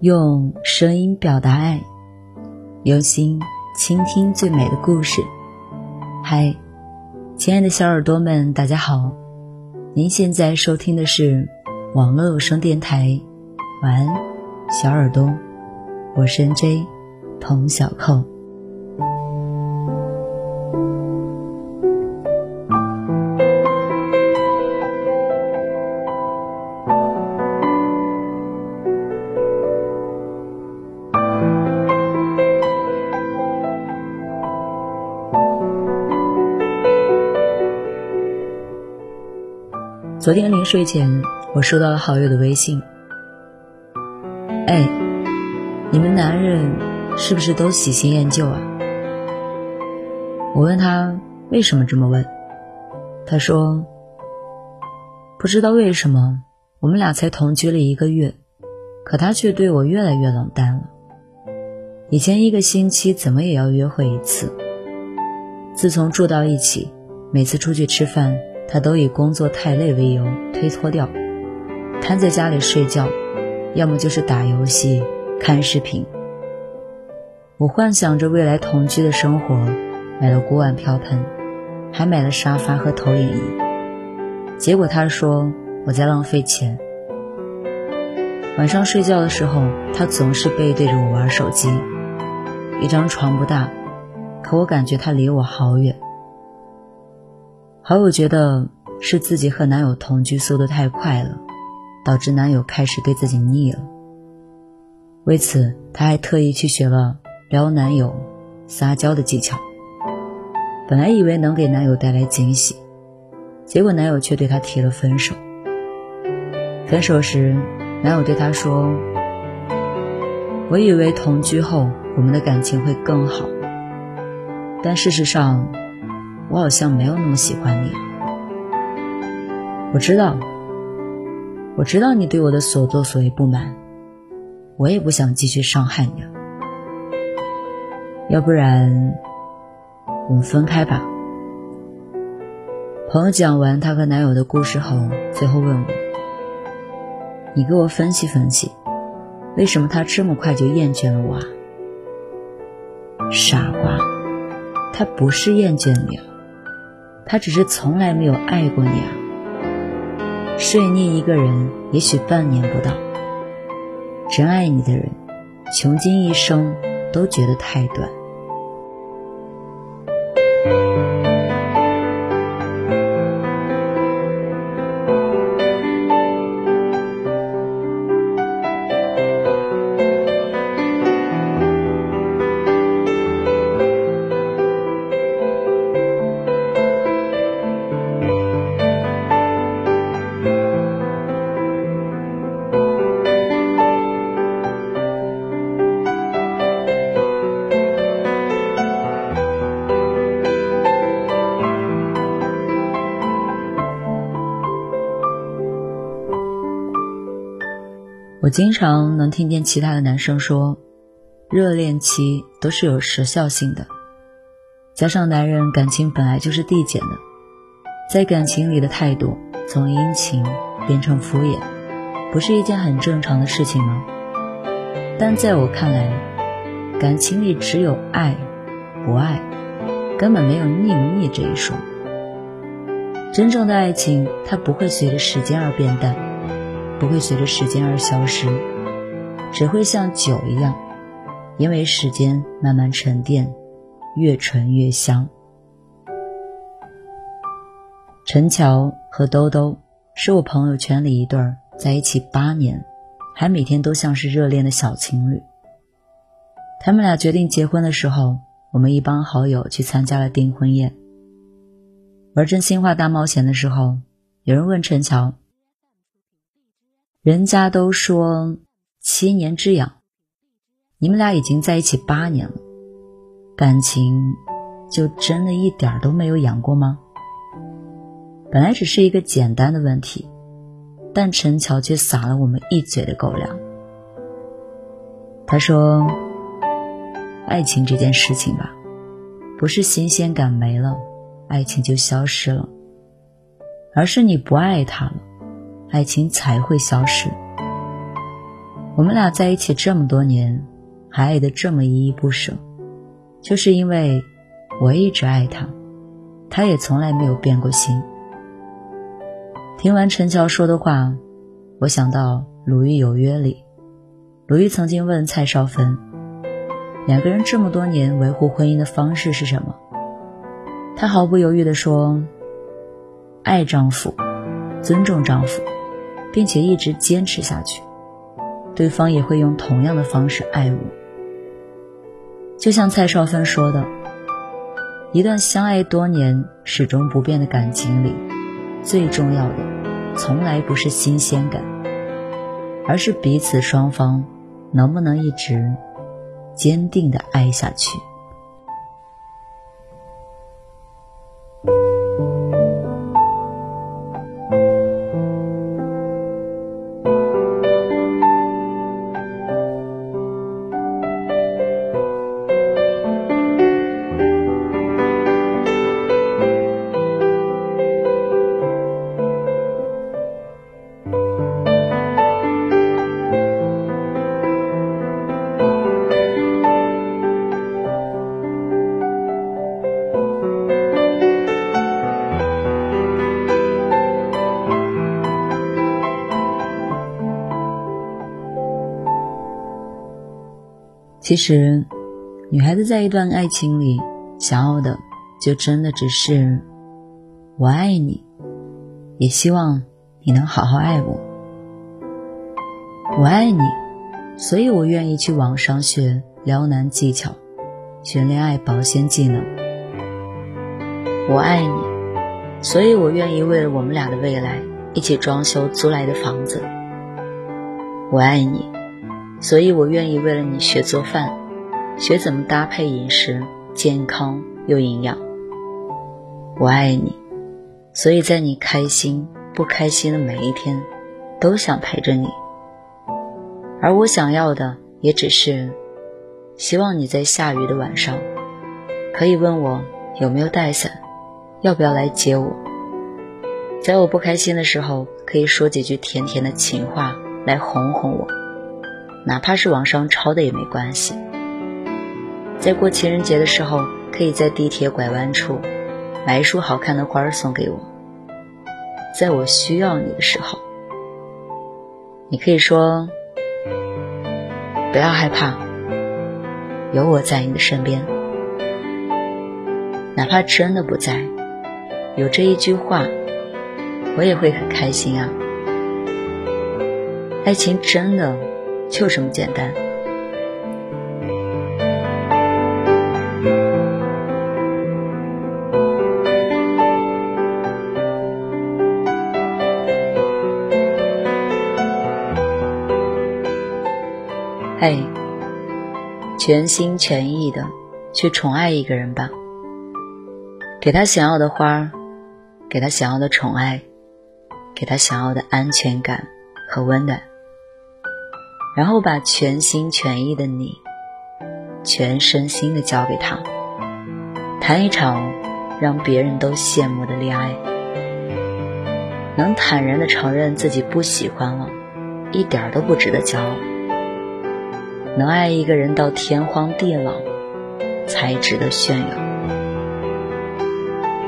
用声音表达爱，用心倾听最美的故事。嗨，亲爱的小耳朵们，大家好！您现在收听的是网络有声电台。晚安，小耳朵，我是 N.J. 童小扣。昨天临睡前，我收到了好友的微信。哎，你们男人是不是都喜新厌旧啊？我问他为什么这么问，他说不知道为什么，我们俩才同居了一个月，可他却对我越来越冷淡了。以前一个星期怎么也要约会一次，自从住到一起，每次出去吃饭。他都以工作太累为由推脱掉，瘫在家里睡觉，要么就是打游戏、看视频。我幻想着未来同居的生活，买了锅碗瓢盆，还买了沙发和投影仪。结果他说我在浪费钱。晚上睡觉的时候，他总是背对着我玩手机。一张床不大，可我感觉他离我好远。好友觉得是自己和男友同居速度太快了，导致男友开始对自己腻了。为此，她还特意去学了撩男友、撒娇的技巧。本来以为能给男友带来惊喜，结果男友却对她提了分手。分手时，男友对她说：“我以为同居后我们的感情会更好，但事实上……”我好像没有那么喜欢你。我知道，我知道你对我的所作所为不满，我也不想继续伤害你。要不然，我们分开吧。朋友讲完她和男友的故事后，最后问我：“你给我分析分析，为什么他这么快就厌倦了我啊？”傻瓜，他不是厌倦你了。他只是从来没有爱过你啊！睡腻一个人，也许半年不到；真爱你的人，穷尽一生都觉得太短。经常能听见其他的男生说，热恋期都是有时效性的，加上男人感情本来就是递减的，在感情里的态度从殷勤变成敷衍，不是一件很正常的事情吗？但在我看来，感情里只有爱，不爱，根本没有腻不腻这一说。真正的爱情，它不会随着时间而变淡。不会随着时间而消失，只会像酒一样，因为时间慢慢沉淀，越醇越香。陈乔和兜兜是我朋友圈里一对儿在一起八年，还每天都像是热恋的小情侣。他们俩决定结婚的时候，我们一帮好友去参加了订婚宴。玩真心话大冒险的时候，有人问陈乔。人家都说七年之痒，你们俩已经在一起八年了，感情就真的一点都没有痒过吗？本来只是一个简单的问题，但陈乔却撒了我们一嘴的狗粮。他说：“爱情这件事情吧，不是新鲜感没了，爱情就消失了，而是你不爱他了，爱情才会消失。我们俩在一起这么多年，还爱得这么依依不舍，就是因为我一直爱他。”他也从来没有变过心。听完陈乔说的话，我想到《鲁豫有约》里，鲁豫曾经问蔡少芬：“两个人这么多年维护婚姻的方式是什么？”她毫不犹豫地说：“爱丈夫，尊重丈夫，并且一直坚持下去，对方也会用同样的方式爱我。”就像蔡少芬说的。一段相爱多年、始终不变的感情里，最重要的，从来不是新鲜感，而是彼此双方能不能一直坚定的爱下去。其实，女孩子在一段爱情里，想要的就真的只是“我爱你”，也希望你能好好爱我。我爱你，所以我愿意去网上学撩男技巧，学恋爱保鲜技能。我爱你，所以我愿意为了我们俩的未来，一起装修租来的房子。我爱你。所以我愿意为了你学做饭，学怎么搭配饮食，健康又营养。我爱你，所以在你开心不开心的每一天，都想陪着你。而我想要的也只是，希望你在下雨的晚上，可以问我有没有带伞，要不要来接我。在我不开心的时候，可以说几句甜甜的情话来哄哄我。哪怕是网上抄的也没关系。在过情人节的时候，可以在地铁拐弯处买一束好看的花送给我。在我需要你的时候，你可以说：“不要害怕，有我在你的身边。”哪怕真的不在，有这一句话，我也会很开心啊。爱情真的。就这么简单。嘿，全心全意的去宠爱一个人吧，给他想要的花，给他想要的宠爱，给他想要的安全感和温暖。然后把全心全意的你，全身心的交给他，谈一场让别人都羡慕的恋爱，能坦然的承认自己不喜欢了，一点都不值得骄傲。能爱一个人到天荒地老，才值得炫耀。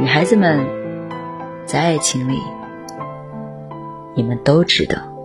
女孩子们，在爱情里，你们都值得。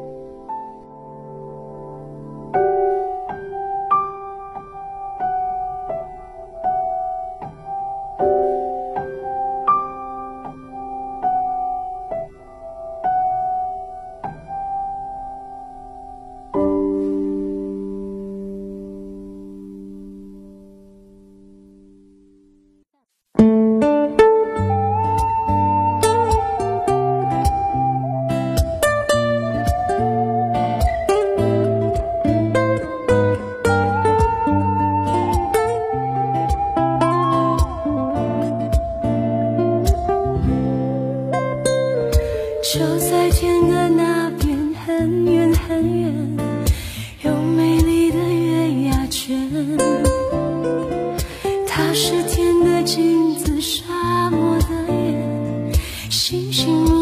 星星